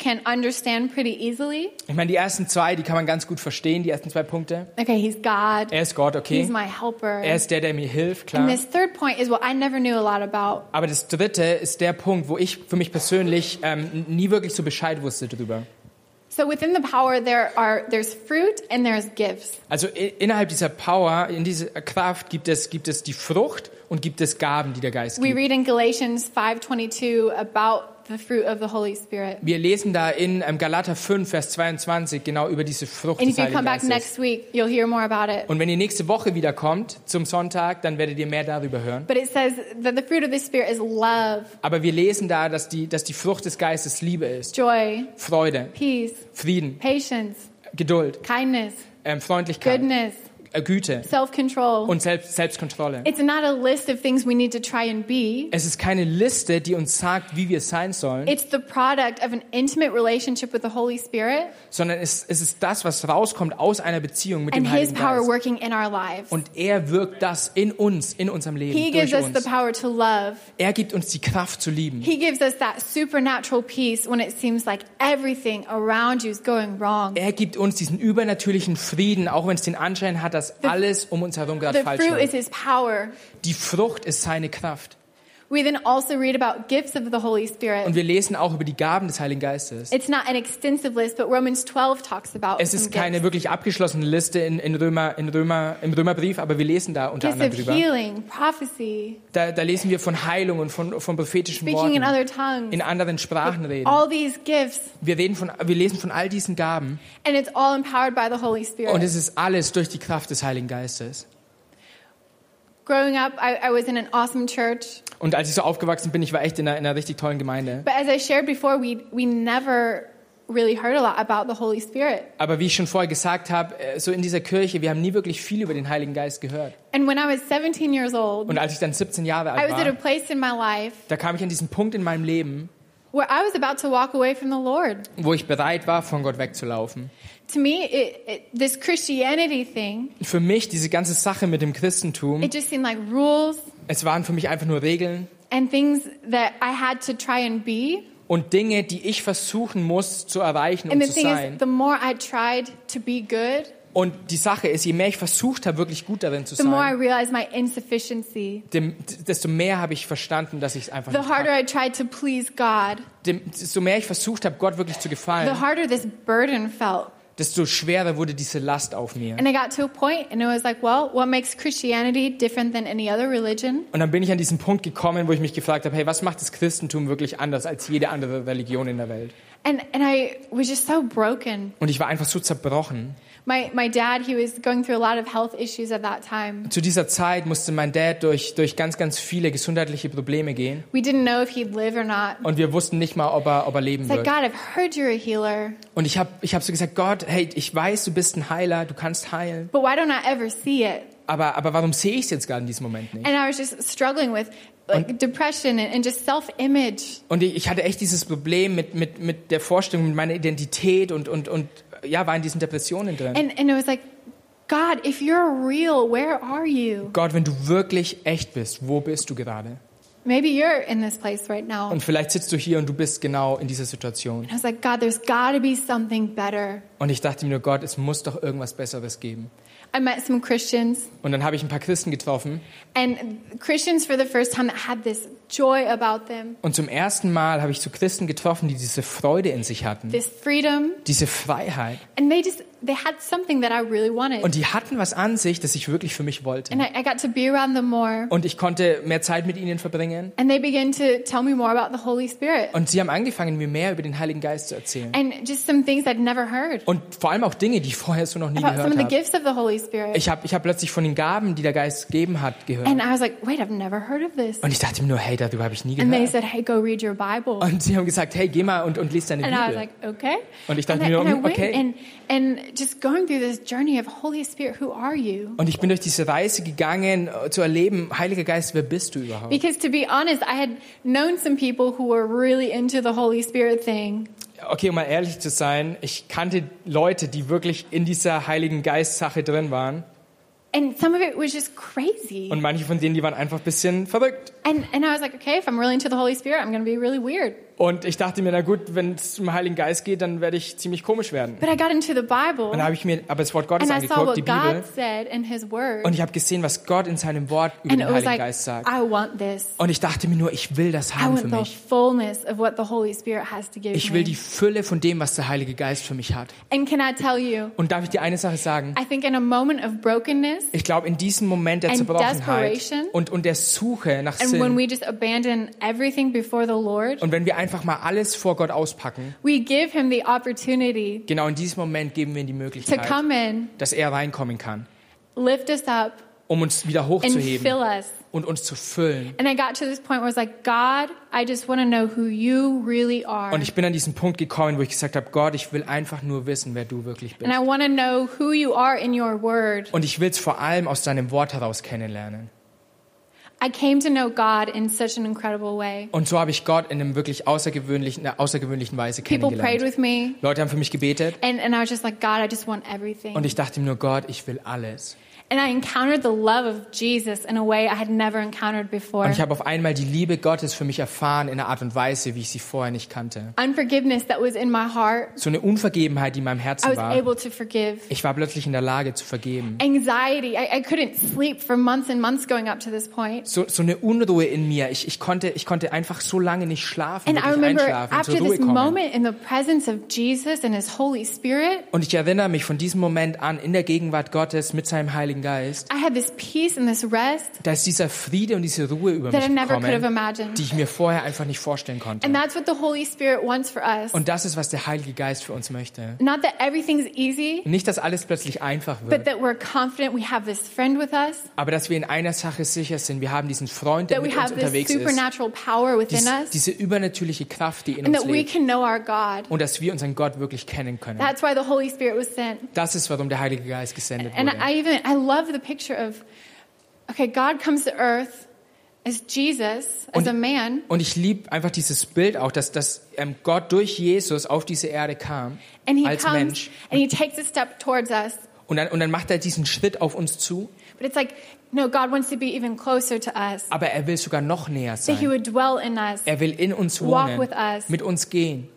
Speaker 1: can understand pretty easily.
Speaker 2: Ich meine, die ersten zwei, die kann man ganz gut verstehen, die ersten zwei Punkte.
Speaker 1: Okay, He's God.
Speaker 2: Er ist Gott,
Speaker 1: He's
Speaker 2: okay.
Speaker 1: my helper.
Speaker 2: Er ist der, der mir hilft,
Speaker 1: And
Speaker 2: klar.
Speaker 1: this third point is what I never knew a lot about.
Speaker 2: Aber das dritte ist der Punkt, wo ich für mich persönlich ähm, nie wirklich so Bescheid wusste drüber.
Speaker 1: So within the power there are there's fruit and there's gifts.
Speaker 2: Also innerhalb dieser Power, in dieser Kraft gibt es, gibt es die Frucht und gibt es Gaben, die der Geist
Speaker 1: We
Speaker 2: gibt.
Speaker 1: read in Galatians 5:22 about the fruit of the Holy Spirit.
Speaker 2: Wir lesen da in ähm, Galater 5, Vers 22 genau über diese Frucht
Speaker 1: And
Speaker 2: des
Speaker 1: if you come
Speaker 2: Heiligen
Speaker 1: back
Speaker 2: Geistes.
Speaker 1: next week, you'll hear more about it.
Speaker 2: Und wenn ihr nächste Woche wieder kommt zum Sonntag, dann werdet ihr mehr darüber hören.
Speaker 1: But it says that the fruit of the Spirit is love,
Speaker 2: Aber wir lesen da, dass die, dass die Frucht des Geistes Liebe ist,
Speaker 1: joy,
Speaker 2: Freude,
Speaker 1: peace,
Speaker 2: Frieden,
Speaker 1: patience,
Speaker 2: Geduld,
Speaker 1: kindness,
Speaker 2: ähm, Freundlichkeit,
Speaker 1: goodness,
Speaker 2: Güte
Speaker 1: self-control.
Speaker 2: und Selbst, Selbstkontrolle.
Speaker 1: It's not a list of things we need to try and be.
Speaker 2: Es ist keine Liste, die uns sagt, wie wir sein sollen,
Speaker 1: It's the product of an intimate relationship with the Holy Spirit
Speaker 2: sondern es, es ist das, was rauskommt aus einer Beziehung mit
Speaker 1: and
Speaker 2: dem Heiligen
Speaker 1: power
Speaker 2: Geist.
Speaker 1: working in our lives.
Speaker 2: Und er wirkt das in uns, in unserem Leben,
Speaker 1: He gives
Speaker 2: durch
Speaker 1: us the
Speaker 2: uns.
Speaker 1: power to love.
Speaker 2: Er gibt uns die Kraft zu lieben.
Speaker 1: He gives us that supernatural peace when it seems like everything around you is going wrong.
Speaker 2: Er gibt uns diesen übernatürlichen Frieden, auch wenn es den Anschein hat, dass alles um uns herum gerade falsch
Speaker 1: fruit is
Speaker 2: läuft.
Speaker 1: His power.
Speaker 2: Die Frucht ist seine Kraft.
Speaker 1: We then also read about gifts of the Holy
Speaker 2: Und
Speaker 1: Spirit.
Speaker 2: wir lesen auch über die Gaben des Heiligen Geistes.
Speaker 1: It's not an extensive list, but Romans 12 talks about
Speaker 2: Es ist keine
Speaker 1: gifts.
Speaker 2: wirklich abgeschlossene Liste in, in Römer, in Römer, im Römerbrief, aber wir lesen da unter
Speaker 1: Gifts
Speaker 2: anderem drüber.
Speaker 1: healing, prophecy,
Speaker 2: Da, da lesen wir von Heilung und von, von prophetischen
Speaker 1: speaking in
Speaker 2: Worten,
Speaker 1: other tongues.
Speaker 2: in anderen Sprachen reden.
Speaker 1: All these gifts,
Speaker 2: Wir, reden von, wir lesen von all diesen Gaben
Speaker 1: and it's all empowered by the Holy
Speaker 2: und
Speaker 1: Spirit.
Speaker 2: es ist alles durch die Kraft des Heiligen Geistes.
Speaker 1: Growing up, I, I was in an awesome church,
Speaker 2: Und als ich so aufgewachsen bin, ich war echt in einer, in einer richtig tollen Gemeinde.
Speaker 1: but as I shared before, we we never really heard a lot about the Holy Spirit.
Speaker 2: Aber wie ich schon vorher gesagt habe, äh, so in dieser Kirche, wir haben nie wirklich viel über den Heiligen Geist gehört.
Speaker 1: And when I was 17 years old,
Speaker 2: Und als ich dann 17 Jahre
Speaker 1: I
Speaker 2: alt
Speaker 1: was at a
Speaker 2: war,
Speaker 1: place in my life
Speaker 2: da kam ich an diesen Punkt in meinem Leben,
Speaker 1: where I was about to walk away from the Lord.
Speaker 2: wo ich bereit war, von Gott wegzulaufen.
Speaker 1: To me, it, it, this Christianity thing,
Speaker 2: Für mich, diese ganze Sache mit dem Christentum,
Speaker 1: it just seemed like rules
Speaker 2: es waren für mich einfach nur Regeln
Speaker 1: and things that I had to try and be.
Speaker 2: und Dinge, die ich versuchen muss zu erreichen
Speaker 1: And
Speaker 2: und
Speaker 1: the
Speaker 2: zu
Speaker 1: thing is,
Speaker 2: sein.
Speaker 1: the more I tried to be good,
Speaker 2: Und die Sache ist, je mehr ich versucht habe, wirklich gut darin zu
Speaker 1: the more I
Speaker 2: sein, dem, desto mehr habe ich verstanden, dass ich es einfach
Speaker 1: The
Speaker 2: nicht
Speaker 1: harder
Speaker 2: kann.
Speaker 1: I tried to please God,
Speaker 2: Dem, desto mehr ich versucht habe, Gott wirklich zu
Speaker 1: the
Speaker 2: gefallen,
Speaker 1: harder this burden felt.
Speaker 2: desto schwerer wurde diese Last auf mir.
Speaker 1: And I got to a point and it was like, well, what makes Christianity different than any other religion?
Speaker 2: Und dann bin ich an diesen Punkt gekommen, wo ich mich gefragt habe, hey, was macht das Christentum wirklich anders als jede andere Religion in der Welt?
Speaker 1: And, and I was just so broken.
Speaker 2: Und ich war einfach so zerbrochen.
Speaker 1: My, my dad, he was going through a lot of health issues at that time.
Speaker 2: Zu dieser Zeit musste mein Dad durch, durch ganz, ganz viele gesundheitliche Probleme gehen.
Speaker 1: We didn't know if he'd live or not.
Speaker 2: Und wir wussten nicht mal, ob er, ob er leben
Speaker 1: It's like,
Speaker 2: wird.
Speaker 1: God, I've heard you're a healer,
Speaker 2: Und ich habe ich hab so gesagt, Gott, hey, ich weiß, du bist ein Heiler, du kannst heilen.
Speaker 1: but why don't I ever see it?
Speaker 2: Aber, aber warum sehe ich es jetzt gerade in diesem Moment nicht?
Speaker 1: And I was just struggling with like depression and, just self-image.
Speaker 2: Und ich, ich hatte echt dieses Problem mit, mit, mit der Vorstellung, mit meiner Identität und, und, und ja, war in diesen Depressionen drin.
Speaker 1: And, and it was like, God, if you're real, where are you?
Speaker 2: Gott, wenn du wirklich echt bist, wo bist du gerade?
Speaker 1: Maybe you're in this place right now.
Speaker 2: Und vielleicht sitzt du hier und du bist genau in dieser Situation.
Speaker 1: I was like, God, there's got to be something better.
Speaker 2: Und ich dachte mir nur, Gott, es muss doch irgendwas Besseres geben.
Speaker 1: I met some Christians,
Speaker 2: Und dann habe ich ein paar Christen getroffen.
Speaker 1: and Christians for the first time had this joy about them,
Speaker 2: Und zum ersten Mal habe ich so Christen getroffen, die diese Freude in sich hatten.
Speaker 1: this freedom,
Speaker 2: Diese Freiheit.
Speaker 1: and they just they had something that I really wanted.
Speaker 2: Und die hatten was an sich, das ich wirklich für mich wollte.
Speaker 1: And I, I got to be around them more.
Speaker 2: Und ich konnte mehr Zeit mit ihnen verbringen.
Speaker 1: And they began to tell me more about the Holy Spirit
Speaker 2: Und sie haben angefangen, mir mehr über den Heiligen Geist zu erzählen.
Speaker 1: and just some things I'd never heard
Speaker 2: Und vor allem auch Dinge, die ich vorher so noch nie
Speaker 1: about some
Speaker 2: gehört
Speaker 1: of the
Speaker 2: habe.
Speaker 1: gifts of the Holy Spirit.
Speaker 2: Ich habe ich hab plötzlich von den Gaben, die der Geist gegeben hat, gehört.
Speaker 1: And I was like, wait, I've never heard of this.
Speaker 2: Und ich dachte mir nur, hey, darüber habe ich nie
Speaker 1: And they
Speaker 2: gehört.
Speaker 1: said, hey, go read your Bible.
Speaker 2: Und sie haben gesagt, hey, geh mal und, und lies deine
Speaker 1: And I was
Speaker 2: Bibel.
Speaker 1: like, okay.
Speaker 2: Und ich dachte
Speaker 1: and I,
Speaker 2: mir,
Speaker 1: I
Speaker 2: okay.
Speaker 1: and, and just going through this journey of Holy Spirit, who are you?
Speaker 2: Und ich bin durch diese Reise gegangen, äh, zu erleben, Heiliger Geist, wer bist du überhaupt?
Speaker 1: Because to be honest, I had known some people who were really into the Holy Spirit thing.
Speaker 2: Okay, um mal ehrlich zu sein, ich kannte Leute, die wirklich in dieser Heiligen Geist-Sache drin waren.
Speaker 1: And some of it was just crazy.
Speaker 2: Und manche von denen, die waren einfach ein bisschen verrückt.
Speaker 1: And, and I was like, okay, if I'm really into the Holy Spirit, I'm going to be really weird.
Speaker 2: Und ich dachte mir, na gut, wenn es um den Heiligen Geist geht, dann werde ich ziemlich komisch werden.
Speaker 1: But I got into the Bible
Speaker 2: Und dann habe ich mir aber das Wort Gottes
Speaker 1: and I saw
Speaker 2: angeguckt,
Speaker 1: what
Speaker 2: die Bibel.
Speaker 1: God said in His Word.
Speaker 2: Und ich habe gesehen, was Gott in seinem Wort über
Speaker 1: And
Speaker 2: den Heiligen
Speaker 1: like,
Speaker 2: Geist sagt. Und ich dachte mir nur, ich will das haben für mich. Ich will die Fülle von dem, was der Heilige Geist für mich hat.
Speaker 1: And can I tell you,
Speaker 2: Und darf ich dir eine Sache sagen?
Speaker 1: I think in a moment of brokenness
Speaker 2: Ich glaube, in diesem Moment der Zerbrochenheit und, und der Suche nach
Speaker 1: and when
Speaker 2: Sinn
Speaker 1: we just abandon everything before the Lord,
Speaker 2: und wenn wir einfach mal alles vor Gott auspacken,
Speaker 1: we give Him the opportunity
Speaker 2: genau in diesem Moment geben wir ihm die
Speaker 1: to
Speaker 2: Möglichkeit,
Speaker 1: come in,
Speaker 2: dass er reinkommen kann,
Speaker 1: lift us up,
Speaker 2: um uns wieder
Speaker 1: and
Speaker 2: hochzuheben
Speaker 1: fill us.
Speaker 2: und uns zu füllen.
Speaker 1: And I got to this point where I was like, God, I just want to know who you really are.
Speaker 2: Und ich bin an diesen Punkt gekommen, wo ich gesagt habe, Gott, ich will einfach nur wissen, wer du wirklich
Speaker 1: And I
Speaker 2: bist.
Speaker 1: want to know who you are in your word.
Speaker 2: Und ich will es vor allem aus deinem Wort heraus kennenlernen. Und so habe ich Gott in einem wirklich außergewöhnlichen, einer außergewöhnlichen Weise
Speaker 1: People prayed
Speaker 2: kennengelernt.
Speaker 1: with me,
Speaker 2: Leute haben für mich gebetet
Speaker 1: and, and I was just like, God, I just want everything.
Speaker 2: und ich dachte mir nur, Gott, ich will alles.
Speaker 1: And I encountered the love of Jesus in a way I had never encountered before.
Speaker 2: Und ich habe auf einmal die Liebe Gottes für mich erfahren in einer Art und Weise, wie ich sie vorher nicht kannte.
Speaker 1: Unforgiveness that was in my heart,
Speaker 2: So eine Unvergebenheit, die in meinem
Speaker 1: I
Speaker 2: Herzen
Speaker 1: was
Speaker 2: war.
Speaker 1: able to forgive.
Speaker 2: Ich war plötzlich in der Lage zu vergeben.
Speaker 1: Anxiety, I, I couldn't sleep for months and months going up to this point.
Speaker 2: So, so eine Unruhe in mir. Ich, ich, konnte, ich konnte einfach so lange nicht schlafen,
Speaker 1: And I remember
Speaker 2: einschlafen,
Speaker 1: after
Speaker 2: zur Ruhe
Speaker 1: this
Speaker 2: kommen.
Speaker 1: moment in the presence of Jesus and His Holy Spirit,
Speaker 2: Und ich erinnere mich von diesem Moment an, in der Gegenwart Gottes mit seinem Heiligen Geist,
Speaker 1: I had this peace and this rest
Speaker 2: da ist dieser Friede und diese Ruhe über
Speaker 1: that I
Speaker 2: mich
Speaker 1: imagined.
Speaker 2: die ich mir vorher einfach nicht vorstellen konnte.
Speaker 1: And that's what the Holy Spirit wants for us.
Speaker 2: Und das ist, was der Heilige Geist für uns möchte.
Speaker 1: Not that everything's easy,
Speaker 2: Nicht, dass alles plötzlich einfach
Speaker 1: but
Speaker 2: wird,
Speaker 1: that we're confident we have this friend with us,
Speaker 2: aber dass wir in einer Sache sicher sind. Wir haben diesen Freund, der mit uns unterwegs ist. Dies, diese übernatürliche Kraft, die in
Speaker 1: and
Speaker 2: uns
Speaker 1: that we
Speaker 2: lebt.
Speaker 1: can know our God.
Speaker 2: Und dass wir unseren Gott wirklich kennen können.
Speaker 1: That's why the Holy Spirit was sent.
Speaker 2: Das ist, warum der Heilige Geist gesendet
Speaker 1: And
Speaker 2: wurde.
Speaker 1: I even I love the picture of okay, God comes to earth as Jesus, as
Speaker 2: Und-
Speaker 1: a man,
Speaker 2: Und ich liebe einfach dieses Bild auch, dass, dass ähm, Gott durch Jesus auf diese Erde kam
Speaker 1: and he
Speaker 2: als
Speaker 1: comes
Speaker 2: Mensch.
Speaker 1: and he takes a step towards us.
Speaker 2: Und dann, und dann macht er diesen Schritt auf uns zu,
Speaker 1: But it's like, no, God wants to be even closer to us.
Speaker 2: aber er will sogar noch näher
Speaker 1: That he
Speaker 2: sein.
Speaker 1: would dwell in us.
Speaker 2: Er will in uns
Speaker 1: Walk
Speaker 2: wohnen,
Speaker 1: with us.
Speaker 2: mit uns gehen.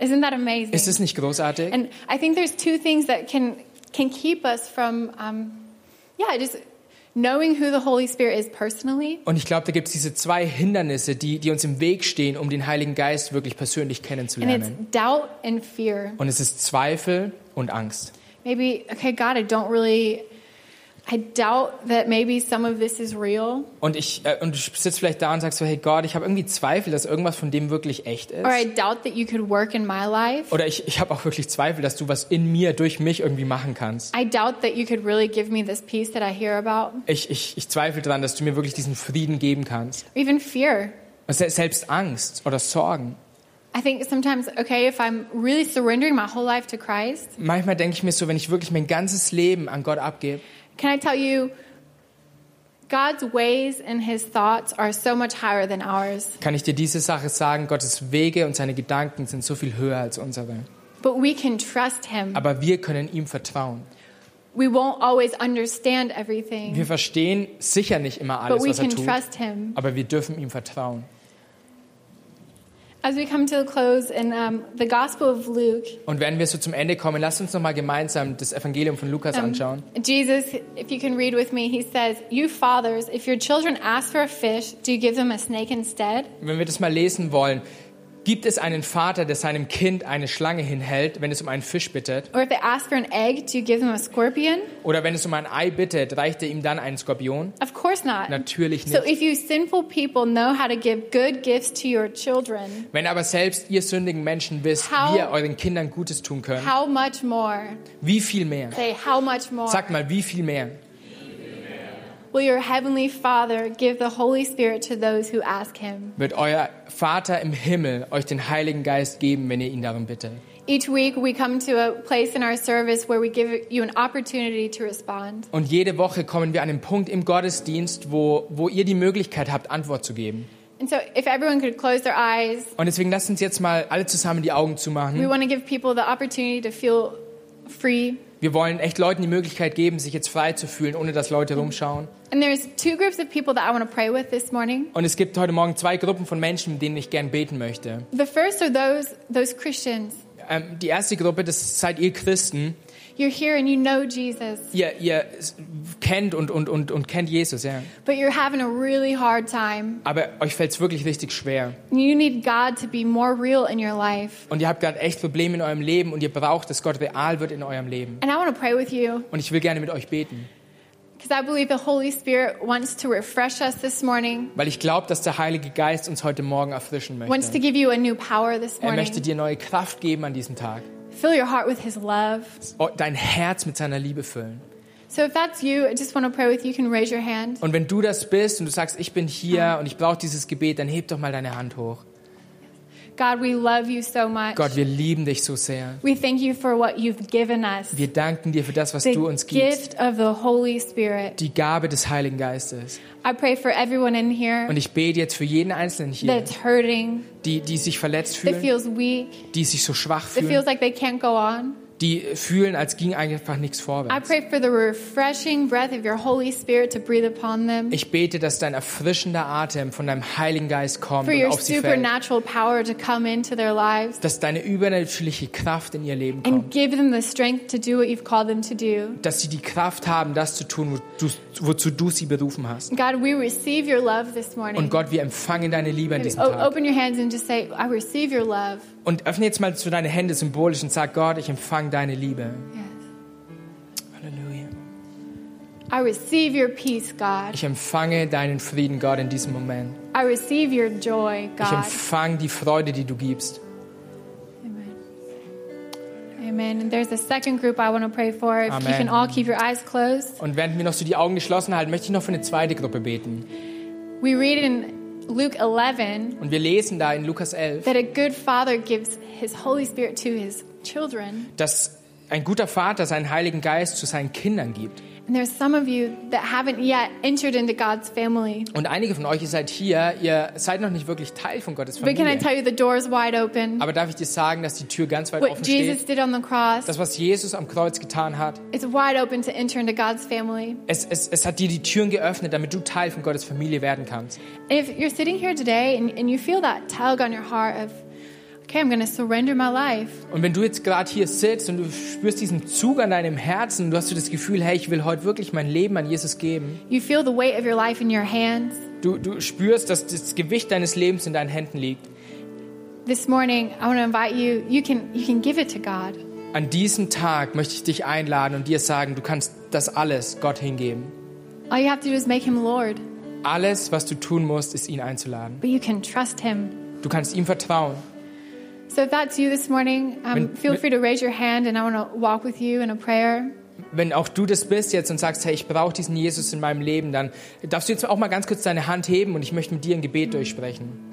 Speaker 1: Isn't that amazing?
Speaker 2: Ist es nicht großartig?
Speaker 1: And I think there's two things that can can keep us from, um, yeah, just knowing who the Holy Spirit is personally,
Speaker 2: Und ich glaube, da gibt es diese zwei Hindernisse, die, die uns im Weg stehen, um den Heiligen Geist wirklich persönlich
Speaker 1: and it's
Speaker 2: kennenzulernen.
Speaker 1: doubt and fear.
Speaker 2: Und es ist Zweifel und Angst.
Speaker 1: Maybe, okay, God, I don't really, I doubt that maybe some of this is real,
Speaker 2: Und ich äh, und du sitzt vielleicht da und sagst so, hey Gott, ich habe irgendwie Zweifel, dass irgendwas von dem wirklich echt ist.
Speaker 1: or I doubt that you could work in my life.
Speaker 2: Oder ich, ich habe auch wirklich Zweifel, dass du was in mir, durch mich irgendwie machen kannst.
Speaker 1: I doubt that you could really give me this peace that I hear about.
Speaker 2: Ich, ich, ich zweifle daran, dass du mir wirklich diesen Frieden geben kannst.
Speaker 1: Or even fear.
Speaker 2: Und se- selbst Angst oder Sorgen.
Speaker 1: I think sometimes, okay, if I'm really surrendering my whole life to Christ,
Speaker 2: Manchmal denke ich mir so, wenn ich wirklich mein ganzes Leben an Gott abgebe,
Speaker 1: can I tell you, God's ways and his thoughts are so much higher than ours.
Speaker 2: kann ich dir diese Sache sagen, Gottes Wege und seine Gedanken sind so viel höher als unsere.
Speaker 1: But we can trust him.
Speaker 2: Aber wir können ihm vertrauen.
Speaker 1: We won't always understand everything,
Speaker 2: Wir verstehen sicher nicht immer alles,
Speaker 1: but we
Speaker 2: was er
Speaker 1: can
Speaker 2: tut,
Speaker 1: trust him.
Speaker 2: aber wir dürfen ihm vertrauen.
Speaker 1: As we come to a close in um, the Gospel of Luke,
Speaker 2: Und wenn wir so zum Ende kommen, lasst uns noch mal gemeinsam das Evangelium von Lukas
Speaker 1: um,
Speaker 2: anschauen.
Speaker 1: Jesus, if you can read with me, he says, You fathers, if your children ask for a fish, do you give them a snake instead?
Speaker 2: Wenn wir das mal lesen wollen, gibt es einen Vater, der seinem Kind eine Schlange hinhält, wenn es um einen Fisch bittet?
Speaker 1: Or if they ask for an egg, do you give them a scorpion?
Speaker 2: Oder wenn es um ein Ei bittet, reicht er ihm dann einen Skorpion?
Speaker 1: Of course not.
Speaker 2: Natürlich
Speaker 1: So
Speaker 2: nicht.
Speaker 1: if you sinful people know how to give good gifts to your children,
Speaker 2: Wenn aber selbst ihr sündigen Menschen wisst,
Speaker 1: How-
Speaker 2: wie ihr euren Kindern Gutes tun könnt,
Speaker 1: how much more?
Speaker 2: wie viel mehr?
Speaker 1: Say, how much more?
Speaker 2: Sagt mal, wie viel mehr?
Speaker 1: Will your heavenly Father give the Holy Spirit to those who ask him?
Speaker 2: Wird euer Vater im Himmel euch den Heiligen Geist geben, wenn ihr ihn darum bittet?
Speaker 1: Each week we come to a place in our service where we give you an opportunity to respond.
Speaker 2: Und jede Woche kommen wir an einen Punkt im Gottesdienst, wo, wo ihr die Möglichkeit habt, Antwort zu geben.
Speaker 1: And so if everyone could close their eyes,
Speaker 2: Und deswegen lasst uns jetzt mal alle zusammen die Augen
Speaker 1: we want to give people the opportunity to feel free.
Speaker 2: Wir wollen echt Leuten die Möglichkeit geben, sich jetzt frei zu fühlen, ohne dass Leute rumschauen. Und es gibt heute Morgen zwei Gruppen von Menschen, mit denen ich gern beten möchte.
Speaker 1: The first are those those Christians.
Speaker 2: Ähm, die erste Gruppe, das seid ihr Christen.
Speaker 1: You're here and you know Jesus,
Speaker 2: Ihr, ihr kennt und, und, und, und kennt Jesus, ja.
Speaker 1: but you're having a really hard time.
Speaker 2: Aber euch fällt es wirklich richtig schwer.
Speaker 1: You need God to be more real in your life.
Speaker 2: Und ihr habt gerade echt Probleme in eurem Leben und ihr braucht, dass Gott real wird in eurem Leben.
Speaker 1: And I want to pray with you
Speaker 2: Und ich will gerne mit euch beten.
Speaker 1: because I believe the Holy Spirit wants to refresh us this morning,
Speaker 2: Weil ich glaube, dass der Heilige Geist uns heute Morgen erfrischen
Speaker 1: wants to
Speaker 2: möchte.
Speaker 1: give you a new power this
Speaker 2: Er möchte
Speaker 1: morning.
Speaker 2: dir neue Kraft geben an diesem Tag.
Speaker 1: Fill your heart with His love.
Speaker 2: Oh, Dein Herz mit seiner Liebe füllen.
Speaker 1: So if that's you, I just want to pray with you. You can raise your hand.
Speaker 2: Und wenn du das bist und du sagst, ich bin hier und ich brauche dieses Gebet, dann heb doch mal deine Hand hoch.
Speaker 1: God, we love you so much.
Speaker 2: Gott, wir lieben dich so sehr.
Speaker 1: We thank you for what you've given us.
Speaker 2: Wir danken dir für das, was
Speaker 1: The
Speaker 2: du uns gibst.
Speaker 1: gift of the Holy Spirit.
Speaker 2: Die Gabe des Heiligen Geistes.
Speaker 1: I pray for everyone in here
Speaker 2: Und ich bete jetzt für jeden Einzelnen hier,
Speaker 1: that's hurting,
Speaker 2: die, die sich verletzt
Speaker 1: that
Speaker 2: fühlen,
Speaker 1: feels weak,
Speaker 2: die sich so schwach
Speaker 1: that
Speaker 2: fühlen,
Speaker 1: feels like they can't go on.
Speaker 2: Die fühlen, als ging einfach nichts vorwärts. Ich bete, dass dein erfrischender Atem von deinem Heiligen Geist kommt
Speaker 1: for
Speaker 2: und auf sie fällt. Dass deine übernatürliche Kraft in ihr Leben kommt. Dass sie die Kraft haben, das zu tun, wozu du sie berufen hast.
Speaker 1: God, we receive your love this morning.
Speaker 2: Und Gott, wir empfangen deine Liebe an diesem Tag.
Speaker 1: open your hands and just say, I receive your love.
Speaker 2: Und öffne jetzt mal so deine Hände symbolisch und sag, Gott, ich empfange deine Liebe.
Speaker 1: Yes.
Speaker 2: Halleluja.
Speaker 1: I receive your peace, God.
Speaker 2: Ich empfange deinen Frieden, Gott, in diesem Moment.
Speaker 1: I receive your joy,
Speaker 2: Ich
Speaker 1: God.
Speaker 2: empfange die Freude, die du gibst.
Speaker 1: Amen. Amen. And there's a second group I want to pray for. If you
Speaker 2: Amen.
Speaker 1: can all keep your eyes closed.
Speaker 2: Und während wir noch so die Augen geschlossen halten, möchte ich noch für eine zweite Gruppe beten.
Speaker 1: We read in Luke 11
Speaker 2: Und wir lesen da in Lukas 11,
Speaker 1: that a good father gives his Holy Spirit to his children.
Speaker 2: dass ein guter Vater seinen Heiligen Geist zu seinen Kindern gibt.
Speaker 1: And there's some of you that haven't yet entered into God's family.
Speaker 2: Und einige von euch, ihr seid hier, ihr seid noch nicht wirklich Teil von Gottes Familie. Aber darf ich dir sagen, dass die Tür ganz weit offen
Speaker 1: What Jesus
Speaker 2: steht?
Speaker 1: did on the cross,
Speaker 2: Das, was Jesus am Kreuz getan hat,
Speaker 1: it's wide open to enter into God's family.
Speaker 2: es, es, es hat dir die Türen geöffnet, damit du Teil von Gottes Familie werden kannst.
Speaker 1: And if you're sitting here today and, and you feel that tug on your heart of, okay, I'm to surrender my life.
Speaker 2: Und wenn du jetzt gerade hier sitzt und du spürst diesen Zug an deinem Herzen, du hast so das Gefühl, hey, ich will heute wirklich mein Leben an Jesus geben.
Speaker 1: You feel the weight of your life in your hands.
Speaker 2: Du, du spürst, dass das Gewicht deines Lebens in deinen Händen liegt.
Speaker 1: This morning, I want to invite you. You can you can give it to God.
Speaker 2: An diesem Tag möchte ich dich einladen und dir sagen, du kannst das alles Gott hingeben.
Speaker 1: All you have to do is make Him Lord.
Speaker 2: Alles, was du tun musst, ist ihn einzuladen.
Speaker 1: But you can trust Him.
Speaker 2: Du kannst ihm vertrauen.
Speaker 1: So if that's you this morning, um,
Speaker 2: Wenn-
Speaker 1: feel free to raise your hand, and I want to walk with you in a prayer.
Speaker 2: Wenn auch du das bist jetzt und sagst, hey, ich brauche diesen Jesus in meinem Leben, dann darfst du jetzt auch mal ganz kurz deine Hand heben und ich möchte mit dir ein Gebet durchsprechen.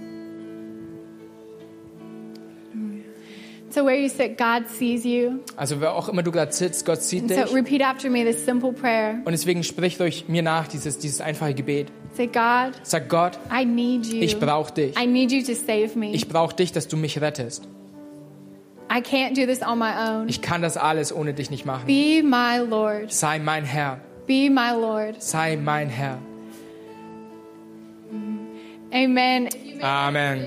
Speaker 1: So where you sit, God sees you.
Speaker 2: Also wer auch immer du gerade sitzt, Gott sieht
Speaker 1: And
Speaker 2: dich.
Speaker 1: so repeat after me this simple prayer.
Speaker 2: Und deswegen sprich durch mir nach dieses, dieses einfache Gebet.
Speaker 1: Say, God,
Speaker 2: Sag Gott,
Speaker 1: I need you.
Speaker 2: ich brauche dich.
Speaker 1: I need you to save me.
Speaker 2: Ich brauche dich, dass du mich rettest.
Speaker 1: I can't do this on my own.
Speaker 2: Ich kann das alles ohne dich nicht machen.
Speaker 1: Be my Lord.
Speaker 2: Sei mein Herr.
Speaker 1: Be my Lord.
Speaker 2: Sei mein Herr.
Speaker 1: Amen.
Speaker 2: Amen.